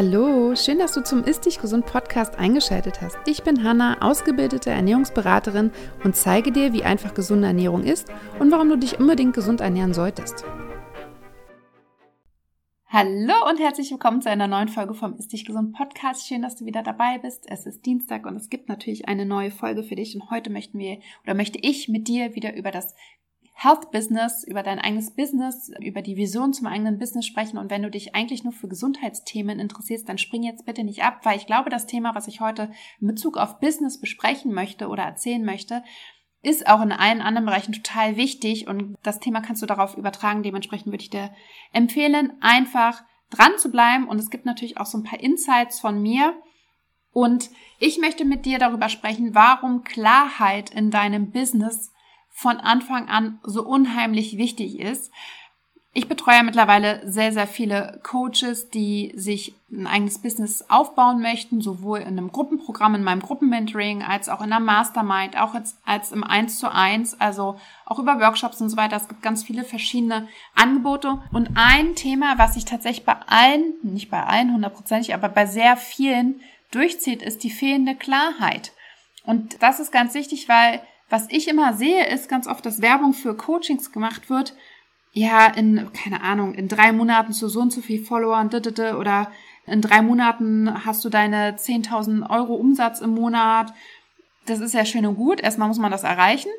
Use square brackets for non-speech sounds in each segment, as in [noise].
Hallo, schön, dass du zum Ist Dich Gesund Podcast eingeschaltet hast. Ich bin Hanna, ausgebildete Ernährungsberaterin und zeige dir, wie einfach gesunde Ernährung ist und warum du dich unbedingt gesund ernähren solltest. Hallo und herzlich willkommen zu einer neuen Folge vom Ist Dich Gesund Podcast. Schön, dass du wieder dabei bist. Es ist Dienstag und es gibt natürlich eine neue Folge für dich und heute möchten wir oder möchte ich mit dir wieder über das Health Business, über dein eigenes Business, über die Vision zum eigenen Business sprechen. Und wenn du dich eigentlich nur für Gesundheitsthemen interessierst, dann spring jetzt bitte nicht ab, weil ich glaube, das Thema, was ich heute in Bezug auf Business besprechen möchte oder erzählen möchte, ist auch in allen anderen Bereichen total wichtig und das Thema kannst du darauf übertragen. Dementsprechend würde ich dir empfehlen, einfach dran zu bleiben. Und es gibt natürlich auch so ein paar Insights von mir. Und ich möchte mit dir darüber sprechen, warum Klarheit in deinem Business von Anfang an so unheimlich wichtig ist. Ich betreue mittlerweile sehr, sehr viele Coaches, die sich ein eigenes Business aufbauen möchten, sowohl in einem Gruppenprogramm, in meinem Gruppenmentoring, als auch in einer Mastermind, auch als, als im 1 zu 1, also auch über Workshops und so weiter. Es gibt ganz viele verschiedene Angebote. Und ein Thema, was sich tatsächlich bei allen, nicht bei allen hundertprozentig, aber bei sehr vielen durchzieht, ist die fehlende Klarheit. Und das ist ganz wichtig, weil was ich immer sehe, ist ganz oft, dass Werbung für Coachings gemacht wird. Ja, in, keine Ahnung, in drei Monaten zu so und so viel Followern, oder in drei Monaten hast du deine 10.000 Euro Umsatz im Monat. Das ist ja schön und gut. Erstmal muss man das erreichen.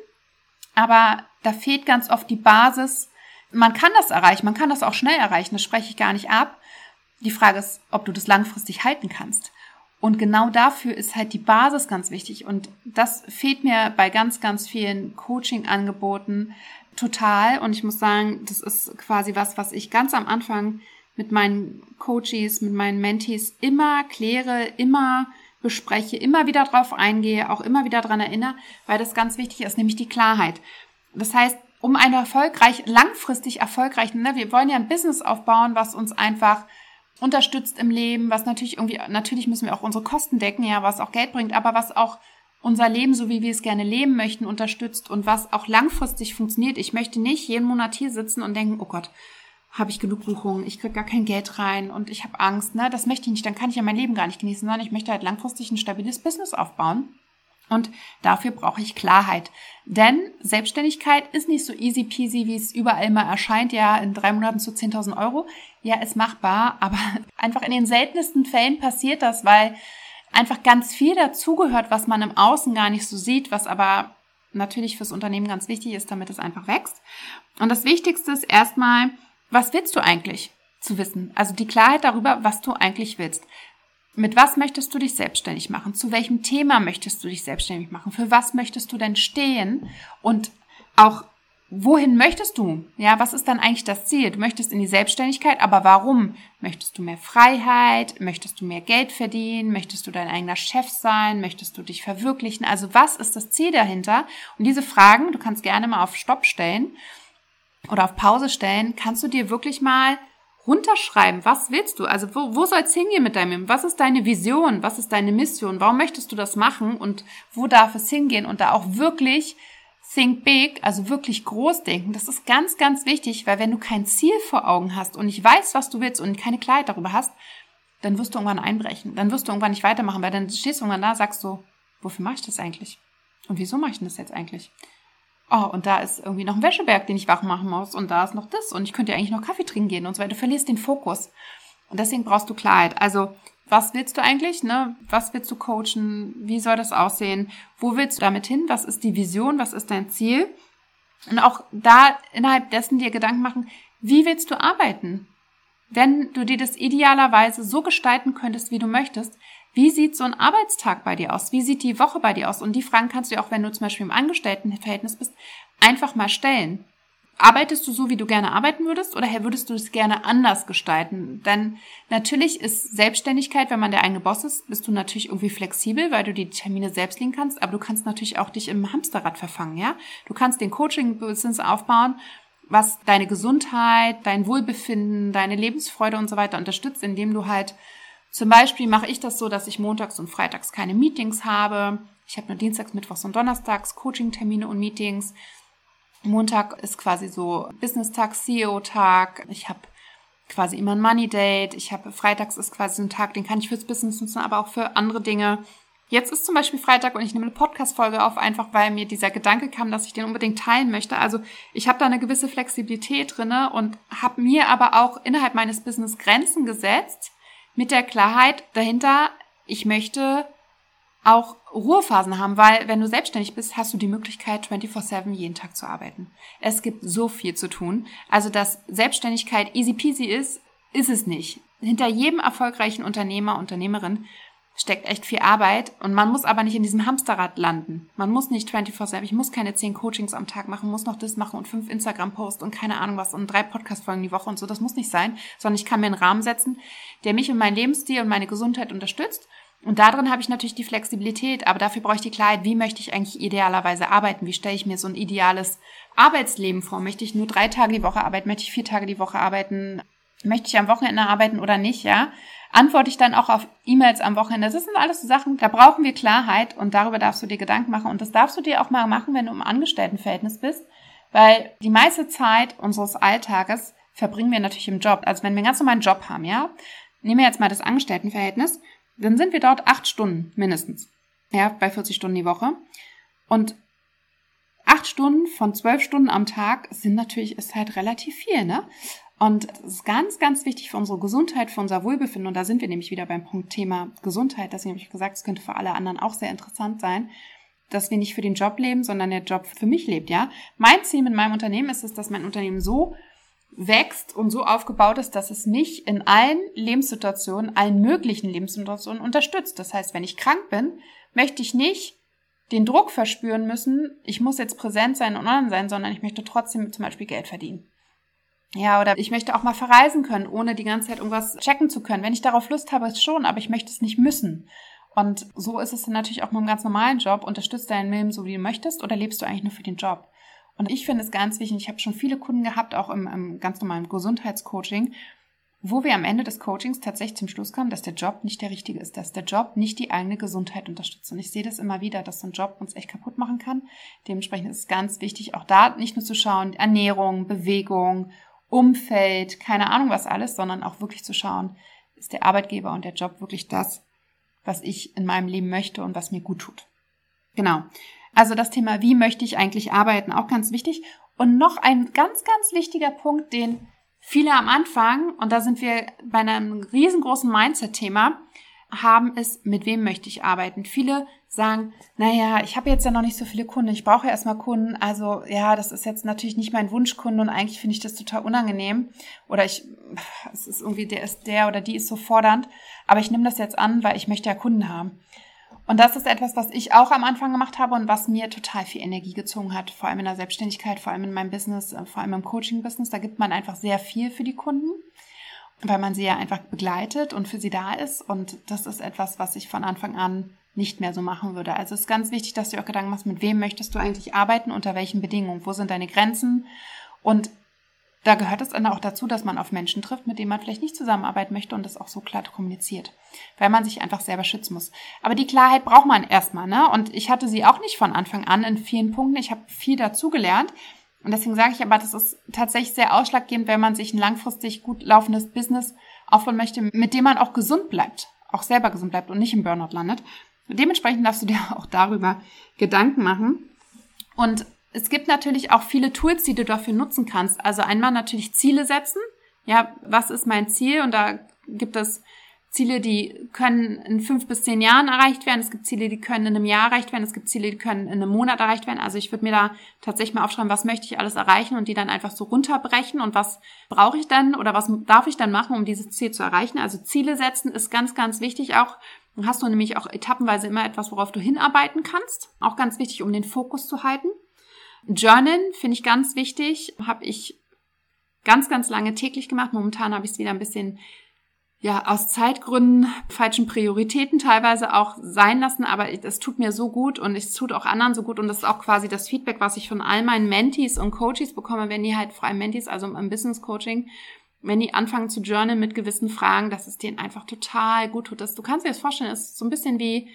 Aber da fehlt ganz oft die Basis. Man kann das erreichen, man kann das auch schnell erreichen, das spreche ich gar nicht ab. Die Frage ist, ob du das langfristig halten kannst. Und genau dafür ist halt die Basis ganz wichtig. Und das fehlt mir bei ganz, ganz vielen Coaching-Angeboten total. Und ich muss sagen, das ist quasi was, was ich ganz am Anfang mit meinen Coaches, mit meinen Mentees immer kläre, immer bespreche, immer wieder drauf eingehe, auch immer wieder dran erinnere, weil das ganz wichtig ist, nämlich die Klarheit. Das heißt, um eine erfolgreich, langfristig erfolgreich, ne, wir wollen ja ein Business aufbauen, was uns einfach unterstützt im Leben, was natürlich irgendwie, natürlich müssen wir auch unsere Kosten decken, ja, was auch Geld bringt, aber was auch unser Leben, so wie wir es gerne leben möchten, unterstützt und was auch langfristig funktioniert. Ich möchte nicht jeden Monat hier sitzen und denken, oh Gott, habe ich genug Buchungen, ich krieg gar kein Geld rein und ich habe Angst, ne? Das möchte ich nicht, dann kann ich ja mein Leben gar nicht genießen, sondern ich möchte halt langfristig ein stabiles Business aufbauen. Und dafür brauche ich Klarheit. Denn Selbstständigkeit ist nicht so easy peasy, wie es überall mal erscheint. Ja, in drei Monaten zu 10.000 Euro. Ja, ist machbar. Aber [laughs] einfach in den seltensten Fällen passiert das, weil einfach ganz viel dazugehört, was man im Außen gar nicht so sieht, was aber natürlich fürs Unternehmen ganz wichtig ist, damit es einfach wächst. Und das Wichtigste ist erstmal, was willst du eigentlich zu wissen? Also die Klarheit darüber, was du eigentlich willst. Mit was möchtest du dich selbstständig machen? Zu welchem Thema möchtest du dich selbstständig machen? Für was möchtest du denn stehen? Und auch wohin möchtest du? Ja, was ist dann eigentlich das Ziel? Du möchtest in die Selbstständigkeit, aber warum? Möchtest du mehr Freiheit? Möchtest du mehr Geld verdienen? Möchtest du dein eigener Chef sein? Möchtest du dich verwirklichen? Also was ist das Ziel dahinter? Und diese Fragen, du kannst gerne mal auf Stopp stellen oder auf Pause stellen, kannst du dir wirklich mal runterschreiben, was willst du? Also wo, wo soll es hingehen mit deinem Leben? Was ist deine Vision? Was ist deine Mission? Warum möchtest du das machen? Und wo darf es hingehen? Und da auch wirklich think big, also wirklich groß denken. Das ist ganz, ganz wichtig, weil wenn du kein Ziel vor Augen hast und nicht weißt, was du willst und keine Klarheit darüber hast, dann wirst du irgendwann einbrechen. Dann wirst du irgendwann nicht weitermachen, weil dann stehst du irgendwann da, sagst du, wofür mache ich das eigentlich? Und wieso mache ich das jetzt eigentlich? Oh, und da ist irgendwie noch ein Wäscheberg, den ich wach machen muss und da ist noch das und ich könnte ja eigentlich noch Kaffee trinken gehen und so weiter. Du verlierst den Fokus. Und deswegen brauchst du Klarheit. Also, was willst du eigentlich, ne? Was willst du coachen? Wie soll das aussehen? Wo willst du damit hin? Was ist die Vision? Was ist dein Ziel? Und auch da innerhalb dessen dir Gedanken machen, wie willst du arbeiten? Wenn du dir das idealerweise so gestalten könntest, wie du möchtest, wie sieht so ein Arbeitstag bei dir aus? Wie sieht die Woche bei dir aus? Und die Fragen kannst du auch, wenn du zum Beispiel im Angestelltenverhältnis bist, einfach mal stellen. Arbeitest du so, wie du gerne arbeiten würdest, oder würdest du es gerne anders gestalten? Denn natürlich ist Selbstständigkeit, wenn man der eigene Boss ist, bist du natürlich irgendwie flexibel, weil du die Termine selbst legen kannst, aber du kannst natürlich auch dich im Hamsterrad verfangen, ja? Du kannst den Coaching-Business aufbauen, was deine Gesundheit, dein Wohlbefinden, deine Lebensfreude und so weiter unterstützt, indem du halt zum Beispiel mache ich das so, dass ich montags und freitags keine Meetings habe. Ich habe nur Dienstags, Mittwochs und Donnerstags Coaching-Termine und Meetings. Montag ist quasi so Business-Tag, CEO-Tag. Ich habe quasi immer ein Money Date. Ich habe freitags ist quasi ein Tag, den kann ich fürs Business nutzen, aber auch für andere Dinge. Jetzt ist zum Beispiel Freitag und ich nehme eine Podcast-Folge auf, einfach weil mir dieser Gedanke kam, dass ich den unbedingt teilen möchte. Also ich habe da eine gewisse Flexibilität drinne und habe mir aber auch innerhalb meines Business Grenzen gesetzt mit der Klarheit dahinter, ich möchte auch Ruhephasen haben, weil wenn du selbstständig bist, hast du die Möglichkeit, 24-7 jeden Tag zu arbeiten. Es gibt so viel zu tun. Also, dass Selbstständigkeit easy peasy ist, ist es nicht. Hinter jedem erfolgreichen Unternehmer, Unternehmerin steckt echt viel Arbeit und man muss aber nicht in diesem Hamsterrad landen. Man muss nicht 24-7, ich muss keine 10 Coachings am Tag machen, muss noch das machen und fünf Instagram-Posts und keine Ahnung was und drei Podcast-Folgen die Woche und so. Das muss nicht sein, sondern ich kann mir einen Rahmen setzen, der mich und meinen Lebensstil und meine Gesundheit unterstützt. Und darin habe ich natürlich die Flexibilität, aber dafür brauche ich die Klarheit, wie möchte ich eigentlich idealerweise arbeiten? Wie stelle ich mir so ein ideales Arbeitsleben vor? Möchte ich nur drei Tage die Woche arbeiten? Möchte ich vier Tage die Woche arbeiten? Möchte ich am Wochenende arbeiten oder nicht? Ja, antworte ich dann auch auf E-Mails am Wochenende. Das sind alles so Sachen, da brauchen wir Klarheit und darüber darfst du dir Gedanken machen. Und das darfst du dir auch mal machen, wenn du im Angestelltenverhältnis bist, weil die meiste Zeit unseres Alltages verbringen wir natürlich im Job. Also wenn wir einen ganz normalen Job haben, ja, nehmen wir jetzt mal das Angestelltenverhältnis, dann sind wir dort acht Stunden mindestens. Ja, bei 40 Stunden die Woche. Und acht Stunden von zwölf Stunden am Tag sind natürlich, ist halt relativ viel, ne? Und das ist ganz, ganz wichtig für unsere Gesundheit, für unser Wohlbefinden. Und da sind wir nämlich wieder beim Punkt Thema Gesundheit. Deswegen habe ich gesagt, es könnte für alle anderen auch sehr interessant sein, dass wir nicht für den Job leben, sondern der Job für mich lebt, ja. Mein Ziel mit meinem Unternehmen ist es, dass mein Unternehmen so wächst und so aufgebaut ist, dass es mich in allen Lebenssituationen, allen möglichen Lebenssituationen unterstützt. Das heißt, wenn ich krank bin, möchte ich nicht den Druck verspüren müssen, ich muss jetzt präsent sein und online sein, sondern ich möchte trotzdem zum Beispiel Geld verdienen. Ja, oder ich möchte auch mal verreisen können, ohne die ganze Zeit irgendwas checken zu können. Wenn ich darauf Lust habe, ist schon, aber ich möchte es nicht müssen. Und so ist es dann natürlich auch mit einem ganz normalen Job. Unterstützt dein Leben so, wie du möchtest, oder lebst du eigentlich nur für den Job? Und ich finde es ganz wichtig, ich habe schon viele Kunden gehabt, auch im, im ganz normalen Gesundheitscoaching, wo wir am Ende des Coachings tatsächlich zum Schluss kamen, dass der Job nicht der richtige ist, dass der Job nicht die eigene Gesundheit unterstützt. Und ich sehe das immer wieder, dass so ein Job uns echt kaputt machen kann. Dementsprechend ist es ganz wichtig, auch da nicht nur zu schauen, Ernährung, Bewegung Umfeld, keine Ahnung was alles, sondern auch wirklich zu schauen, ist der Arbeitgeber und der Job wirklich das, was ich in meinem Leben möchte und was mir gut tut. Genau. Also das Thema, wie möchte ich eigentlich arbeiten, auch ganz wichtig. Und noch ein ganz, ganz wichtiger Punkt, den viele am Anfang, und da sind wir bei einem riesengroßen Mindset-Thema, haben, ist, mit wem möchte ich arbeiten. Viele sagen, naja, ich habe jetzt ja noch nicht so viele Kunden, ich brauche ja erstmal Kunden, also ja, das ist jetzt natürlich nicht mein Wunschkunde und eigentlich finde ich das total unangenehm oder ich, es ist irgendwie, der ist der oder die ist so fordernd, aber ich nehme das jetzt an, weil ich möchte ja Kunden haben. Und das ist etwas, was ich auch am Anfang gemacht habe und was mir total viel Energie gezogen hat, vor allem in der Selbstständigkeit, vor allem in meinem Business, äh, vor allem im Coaching-Business. Da gibt man einfach sehr viel für die Kunden weil man sie ja einfach begleitet und für sie da ist. Und das ist etwas, was ich von Anfang an nicht mehr so machen würde. Also es ist ganz wichtig, dass du auch Gedanken machst, mit wem möchtest du eigentlich arbeiten, unter welchen Bedingungen, wo sind deine Grenzen. Und da gehört es dann auch dazu, dass man auf Menschen trifft, mit denen man vielleicht nicht zusammenarbeiten möchte und das auch so klar kommuniziert, weil man sich einfach selber schützen muss. Aber die Klarheit braucht man erstmal, ne? Und ich hatte sie auch nicht von Anfang an in vielen Punkten. Ich habe viel dazugelernt. Und deswegen sage ich aber, das ist tatsächlich sehr ausschlaggebend, wenn man sich ein langfristig gut laufendes Business aufbauen möchte, mit dem man auch gesund bleibt, auch selber gesund bleibt und nicht im Burnout landet. Und dementsprechend darfst du dir [laughs] auch darüber Gedanken machen. Und es gibt natürlich auch viele Tools, die du dafür nutzen kannst. Also einmal natürlich Ziele setzen. Ja, was ist mein Ziel? Und da gibt es Ziele, die können in fünf bis zehn Jahren erreicht werden. Es gibt Ziele, die können in einem Jahr erreicht werden. Es gibt Ziele, die können in einem Monat erreicht werden. Also ich würde mir da tatsächlich mal aufschreiben, was möchte ich alles erreichen und die dann einfach so runterbrechen und was brauche ich dann oder was darf ich dann machen, um dieses Ziel zu erreichen. Also Ziele setzen ist ganz, ganz wichtig. Auch dann hast du nämlich auch etappenweise immer etwas, worauf du hinarbeiten kannst. Auch ganz wichtig, um den Fokus zu halten. Journalen finde ich ganz wichtig. Habe ich ganz, ganz lange täglich gemacht. Momentan habe ich es wieder ein bisschen ja, aus Zeitgründen falschen Prioritäten teilweise auch sein lassen, aber es tut mir so gut und es tut auch anderen so gut und das ist auch quasi das Feedback, was ich von all meinen Mentees und Coaches bekomme, wenn die halt vor allem Mentees, also im Business Coaching, wenn die anfangen zu journalen mit gewissen Fragen, dass es denen einfach total gut tut. Das, du kannst dir das vorstellen, es ist so ein bisschen wie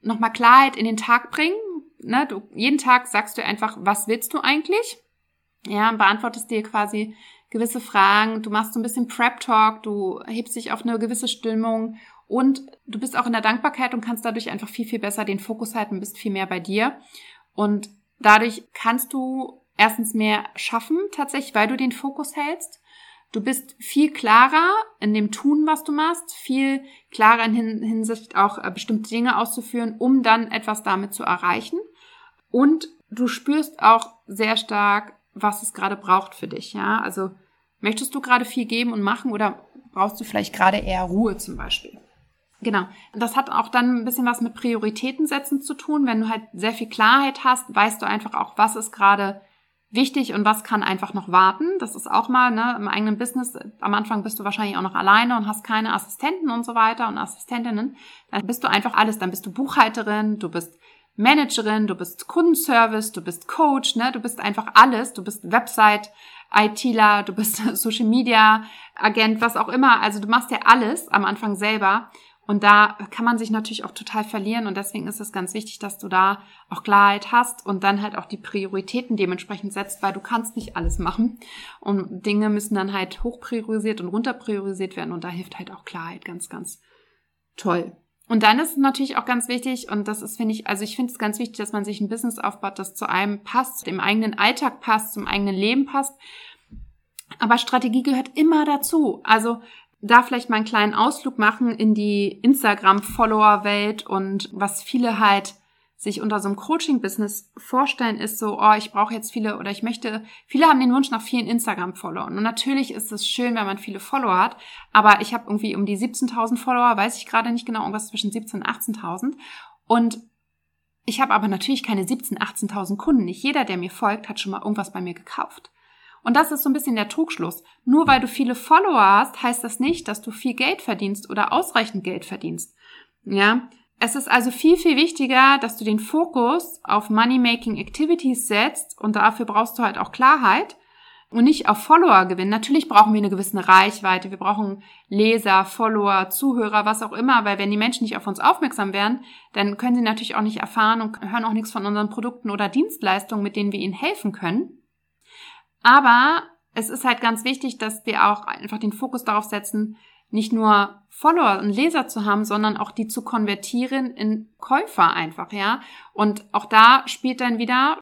nochmal Klarheit in den Tag bringen. Ne? Du, jeden Tag sagst du einfach, was willst du eigentlich? Ja, beantwortest dir quasi gewisse Fragen, du machst so ein bisschen Prep Talk, du hebst dich auf eine gewisse Stimmung und du bist auch in der Dankbarkeit und kannst dadurch einfach viel, viel besser den Fokus halten, bist viel mehr bei dir. Und dadurch kannst du erstens mehr schaffen, tatsächlich, weil du den Fokus hältst. Du bist viel klarer in dem Tun, was du machst, viel klarer in Hinsicht auch äh, bestimmte Dinge auszuführen, um dann etwas damit zu erreichen. Und du spürst auch sehr stark, was es gerade braucht für dich, ja. Also möchtest du gerade viel geben und machen oder brauchst du vielleicht gerade eher Ruhe zum Beispiel? Genau. Das hat auch dann ein bisschen was mit Prioritäten setzen zu tun. Wenn du halt sehr viel Klarheit hast, weißt du einfach auch, was ist gerade wichtig und was kann einfach noch warten. Das ist auch mal ne, im eigenen Business. Am Anfang bist du wahrscheinlich auch noch alleine und hast keine Assistenten und so weiter und Assistentinnen. Dann bist du einfach alles. Dann bist du Buchhalterin, du bist Managerin, du bist Kundenservice, du bist Coach, ne? Du bist einfach alles. Du bist Website, ITler, du bist [laughs] Social Media Agent, was auch immer. Also du machst ja alles am Anfang selber. Und da kann man sich natürlich auch total verlieren. Und deswegen ist es ganz wichtig, dass du da auch Klarheit hast und dann halt auch die Prioritäten dementsprechend setzt, weil du kannst nicht alles machen. Und Dinge müssen dann halt hoch priorisiert und runter priorisiert werden. Und da hilft halt auch Klarheit ganz, ganz toll. Und dann ist es natürlich auch ganz wichtig, und das ist, finde ich, also ich finde es ganz wichtig, dass man sich ein Business aufbaut, das zu einem passt, dem eigenen Alltag passt, zum eigenen Leben passt. Aber Strategie gehört immer dazu. Also da vielleicht mal einen kleinen Ausflug machen in die Instagram-Follower-Welt und was viele halt sich unter so einem Coaching-Business vorstellen, ist so, oh, ich brauche jetzt viele oder ich möchte, viele haben den Wunsch nach vielen Instagram-Followern. Und natürlich ist es schön, wenn man viele Follower hat, aber ich habe irgendwie um die 17.000 Follower, weiß ich gerade nicht genau, irgendwas zwischen 17.000 und 18.000. Und ich habe aber natürlich keine 17.000, 18.000 Kunden. Nicht jeder, der mir folgt, hat schon mal irgendwas bei mir gekauft. Und das ist so ein bisschen der Trugschluss. Nur weil du viele Follower hast, heißt das nicht, dass du viel Geld verdienst oder ausreichend Geld verdienst. Ja, es ist also viel, viel wichtiger, dass du den Fokus auf Money-Making Activities setzt und dafür brauchst du halt auch Klarheit und nicht auf Follower gewinnen. Natürlich brauchen wir eine gewisse Reichweite, wir brauchen Leser, Follower, Zuhörer, was auch immer, weil wenn die Menschen nicht auf uns aufmerksam werden, dann können sie natürlich auch nicht erfahren und hören auch nichts von unseren Produkten oder Dienstleistungen, mit denen wir ihnen helfen können. Aber es ist halt ganz wichtig, dass wir auch einfach den Fokus darauf setzen, nicht nur Follower und Leser zu haben, sondern auch die zu konvertieren in Käufer einfach, ja. Und auch da spielt dann wieder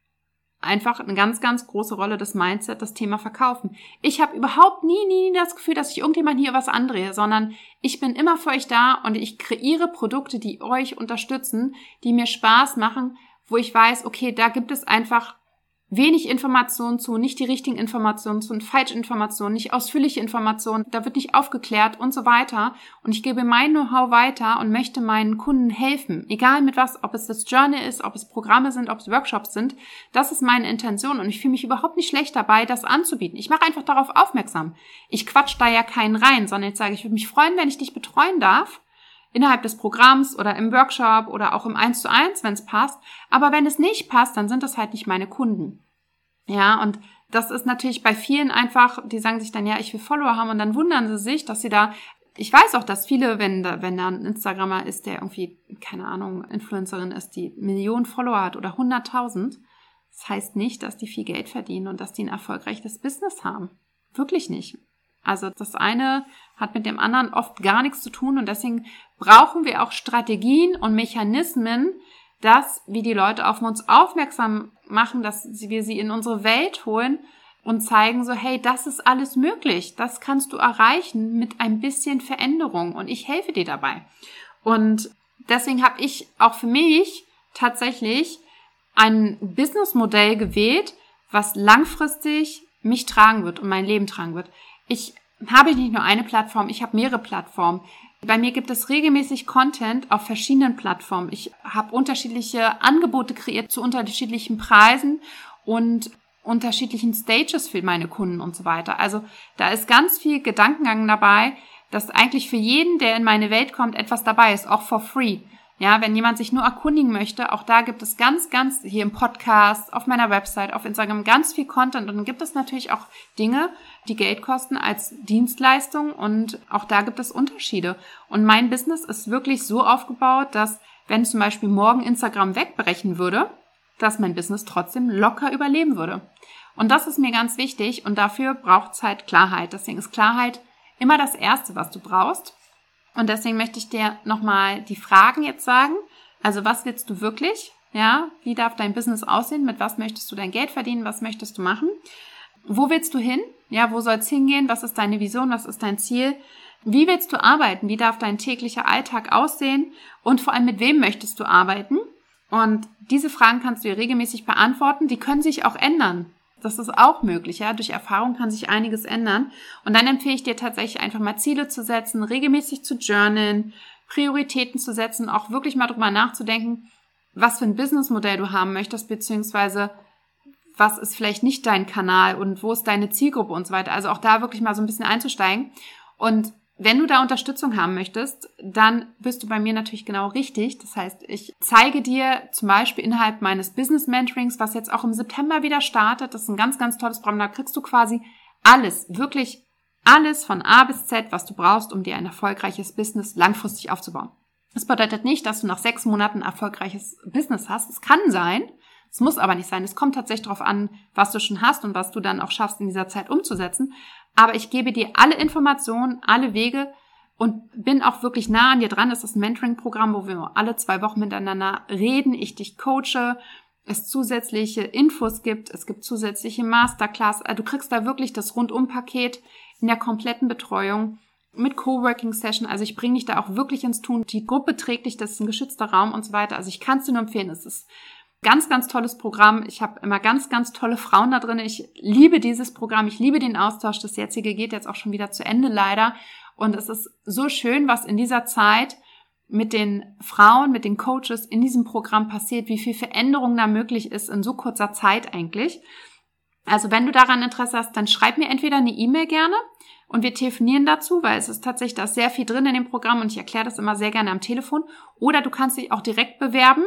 einfach eine ganz, ganz große Rolle das Mindset, das Thema Verkaufen. Ich habe überhaupt nie, nie, nie das Gefühl, dass ich irgendjemand hier was andrehe, sondern ich bin immer für euch da und ich kreiere Produkte, die euch unterstützen, die mir Spaß machen, wo ich weiß, okay, da gibt es einfach wenig Informationen zu, nicht die richtigen Informationen zu, Falschinformationen, nicht ausführliche Informationen, da wird nicht aufgeklärt und so weiter. Und ich gebe mein Know-how weiter und möchte meinen Kunden helfen, egal mit was, ob es das Journal ist, ob es Programme sind, ob es Workshops sind. Das ist meine Intention und ich fühle mich überhaupt nicht schlecht dabei, das anzubieten. Ich mache einfach darauf aufmerksam. Ich quatsch da ja keinen rein, sondern jetzt sage ich, würde mich freuen, wenn ich dich betreuen darf innerhalb des Programms oder im Workshop oder auch im 1 zu 1, wenn es passt. Aber wenn es nicht passt, dann sind das halt nicht meine Kunden. Ja, und das ist natürlich bei vielen einfach, die sagen sich dann, ja, ich will Follower haben und dann wundern sie sich, dass sie da, ich weiß auch, dass viele, wenn da, wenn da ein Instagrammer ist, der irgendwie, keine Ahnung, Influencerin ist, die Millionen Follower hat oder 100.000, das heißt nicht, dass die viel Geld verdienen und dass die ein erfolgreiches Business haben. Wirklich nicht. Also das eine hat mit dem anderen oft gar nichts zu tun und deswegen brauchen wir auch Strategien und Mechanismen, dass wir die Leute auf uns aufmerksam machen, dass wir sie in unsere Welt holen und zeigen so, hey, das ist alles möglich. Das kannst du erreichen mit ein bisschen Veränderung und ich helfe dir dabei. Und deswegen habe ich auch für mich tatsächlich ein Businessmodell gewählt, was langfristig mich tragen wird und mein Leben tragen wird. Ich habe nicht nur eine Plattform, ich habe mehrere Plattformen. Bei mir gibt es regelmäßig Content auf verschiedenen Plattformen. Ich habe unterschiedliche Angebote kreiert zu unterschiedlichen Preisen und unterschiedlichen Stages für meine Kunden und so weiter. Also da ist ganz viel Gedankengang dabei, dass eigentlich für jeden, der in meine Welt kommt, etwas dabei ist, auch for free. Ja, wenn jemand sich nur erkundigen möchte, auch da gibt es ganz, ganz hier im Podcast, auf meiner Website, auf Instagram ganz viel Content und dann gibt es natürlich auch Dinge, die Geld kosten als Dienstleistung und auch da gibt es Unterschiede. Und mein Business ist wirklich so aufgebaut, dass wenn zum Beispiel morgen Instagram wegbrechen würde, dass mein Business trotzdem locker überleben würde. Und das ist mir ganz wichtig und dafür braucht es halt Klarheit. Deswegen ist Klarheit immer das Erste, was du brauchst. Und deswegen möchte ich dir nochmal die Fragen jetzt sagen. Also was willst du wirklich? Ja, wie darf dein Business aussehen? Mit was möchtest du dein Geld verdienen? Was möchtest du machen? Wo willst du hin? Ja, wo soll es hingehen? Was ist deine Vision? Was ist dein Ziel? Wie willst du arbeiten? Wie darf dein täglicher Alltag aussehen? Und vor allem, mit wem möchtest du arbeiten? Und diese Fragen kannst du dir regelmäßig beantworten. Die können sich auch ändern. Das ist auch möglich, ja. Durch Erfahrung kann sich einiges ändern. Und dann empfehle ich dir tatsächlich einfach mal Ziele zu setzen, regelmäßig zu journalen, Prioritäten zu setzen, auch wirklich mal drüber nachzudenken, was für ein Businessmodell du haben möchtest, beziehungsweise was ist vielleicht nicht dein Kanal und wo ist deine Zielgruppe und so weiter. Also auch da wirklich mal so ein bisschen einzusteigen. Und wenn du da Unterstützung haben möchtest, dann bist du bei mir natürlich genau richtig. Das heißt, ich zeige dir zum Beispiel innerhalb meines Business Mentorings, was jetzt auch im September wieder startet. Das ist ein ganz, ganz tolles Programm. Da kriegst du quasi alles, wirklich alles von A bis Z, was du brauchst, um dir ein erfolgreiches Business langfristig aufzubauen. Das bedeutet nicht, dass du nach sechs Monaten ein erfolgreiches Business hast. Es kann sein, es muss aber nicht sein. Es kommt tatsächlich darauf an, was du schon hast und was du dann auch schaffst, in dieser Zeit umzusetzen. Aber ich gebe dir alle Informationen, alle Wege und bin auch wirklich nah an dir dran. Das ist ein Mentoring-Programm, wo wir alle zwei Wochen miteinander reden, ich dich coache, es zusätzliche Infos gibt, es gibt zusätzliche Masterclass. Also du kriegst da wirklich das Rundum-Paket in der kompletten Betreuung mit Coworking Session. Also ich bringe dich da auch wirklich ins Tun. Die Gruppe trägt dich, das ist ein geschützter Raum und so weiter. Also ich kann es dir nur empfehlen. Es ist Ganz, ganz tolles Programm. Ich habe immer ganz, ganz tolle Frauen da drin. Ich liebe dieses Programm. Ich liebe den Austausch. Das jetzige geht jetzt auch schon wieder zu Ende leider. Und es ist so schön, was in dieser Zeit mit den Frauen, mit den Coaches in diesem Programm passiert, wie viel Veränderung da möglich ist in so kurzer Zeit eigentlich. Also wenn du daran Interesse hast, dann schreib mir entweder eine E-Mail gerne und wir telefonieren dazu, weil es ist tatsächlich da sehr viel drin in dem Programm und ich erkläre das immer sehr gerne am Telefon. Oder du kannst dich auch direkt bewerben.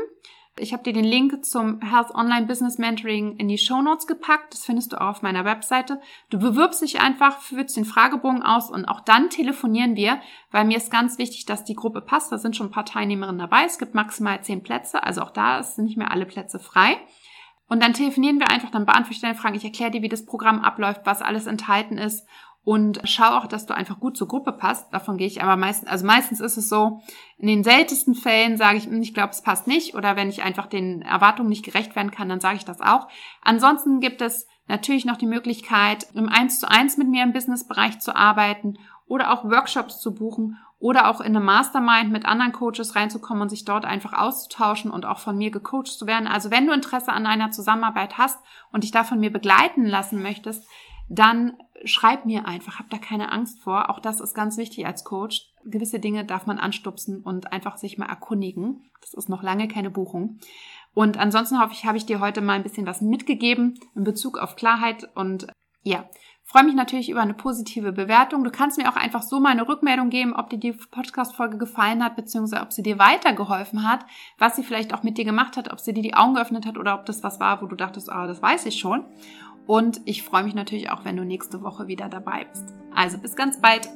Ich habe dir den Link zum Health Online Business Mentoring in die Show Notes gepackt. Das findest du auch auf meiner Webseite. Du bewirbst dich einfach, führst den Fragebogen aus und auch dann telefonieren wir, weil mir ist ganz wichtig, dass die Gruppe passt. Da sind schon ein paar Teilnehmerinnen dabei. Es gibt maximal zehn Plätze, also auch da sind nicht mehr alle Plätze frei. Und dann telefonieren wir einfach, dann beantworte ich deine Fragen. Ich erkläre dir, wie das Programm abläuft, was alles enthalten ist und schau auch, dass du einfach gut zur Gruppe passt. Davon gehe ich aber meistens, also meistens ist es so, in den seltensten Fällen sage ich, hm, ich glaube, es passt nicht oder wenn ich einfach den Erwartungen nicht gerecht werden kann, dann sage ich das auch. Ansonsten gibt es natürlich noch die Möglichkeit, im 1 zu 1 mit mir im Businessbereich zu arbeiten oder auch Workshops zu buchen oder auch in eine Mastermind mit anderen Coaches reinzukommen und sich dort einfach auszutauschen und auch von mir gecoacht zu werden. Also wenn du Interesse an einer Zusammenarbeit hast und dich da von mir begleiten lassen möchtest, dann schreib mir einfach, hab da keine Angst vor. Auch das ist ganz wichtig als Coach. Gewisse Dinge darf man anstupsen und einfach sich mal erkundigen. Das ist noch lange keine Buchung. Und ansonsten hoffe ich, habe ich dir heute mal ein bisschen was mitgegeben in Bezug auf Klarheit und ja, freue mich natürlich über eine positive Bewertung. Du kannst mir auch einfach so mal eine Rückmeldung geben, ob dir die Podcast-Folge gefallen hat, beziehungsweise ob sie dir weitergeholfen hat, was sie vielleicht auch mit dir gemacht hat, ob sie dir die Augen geöffnet hat oder ob das was war, wo du dachtest, ah, das weiß ich schon. Und ich freue mich natürlich auch, wenn du nächste Woche wieder dabei bist. Also bis ganz bald.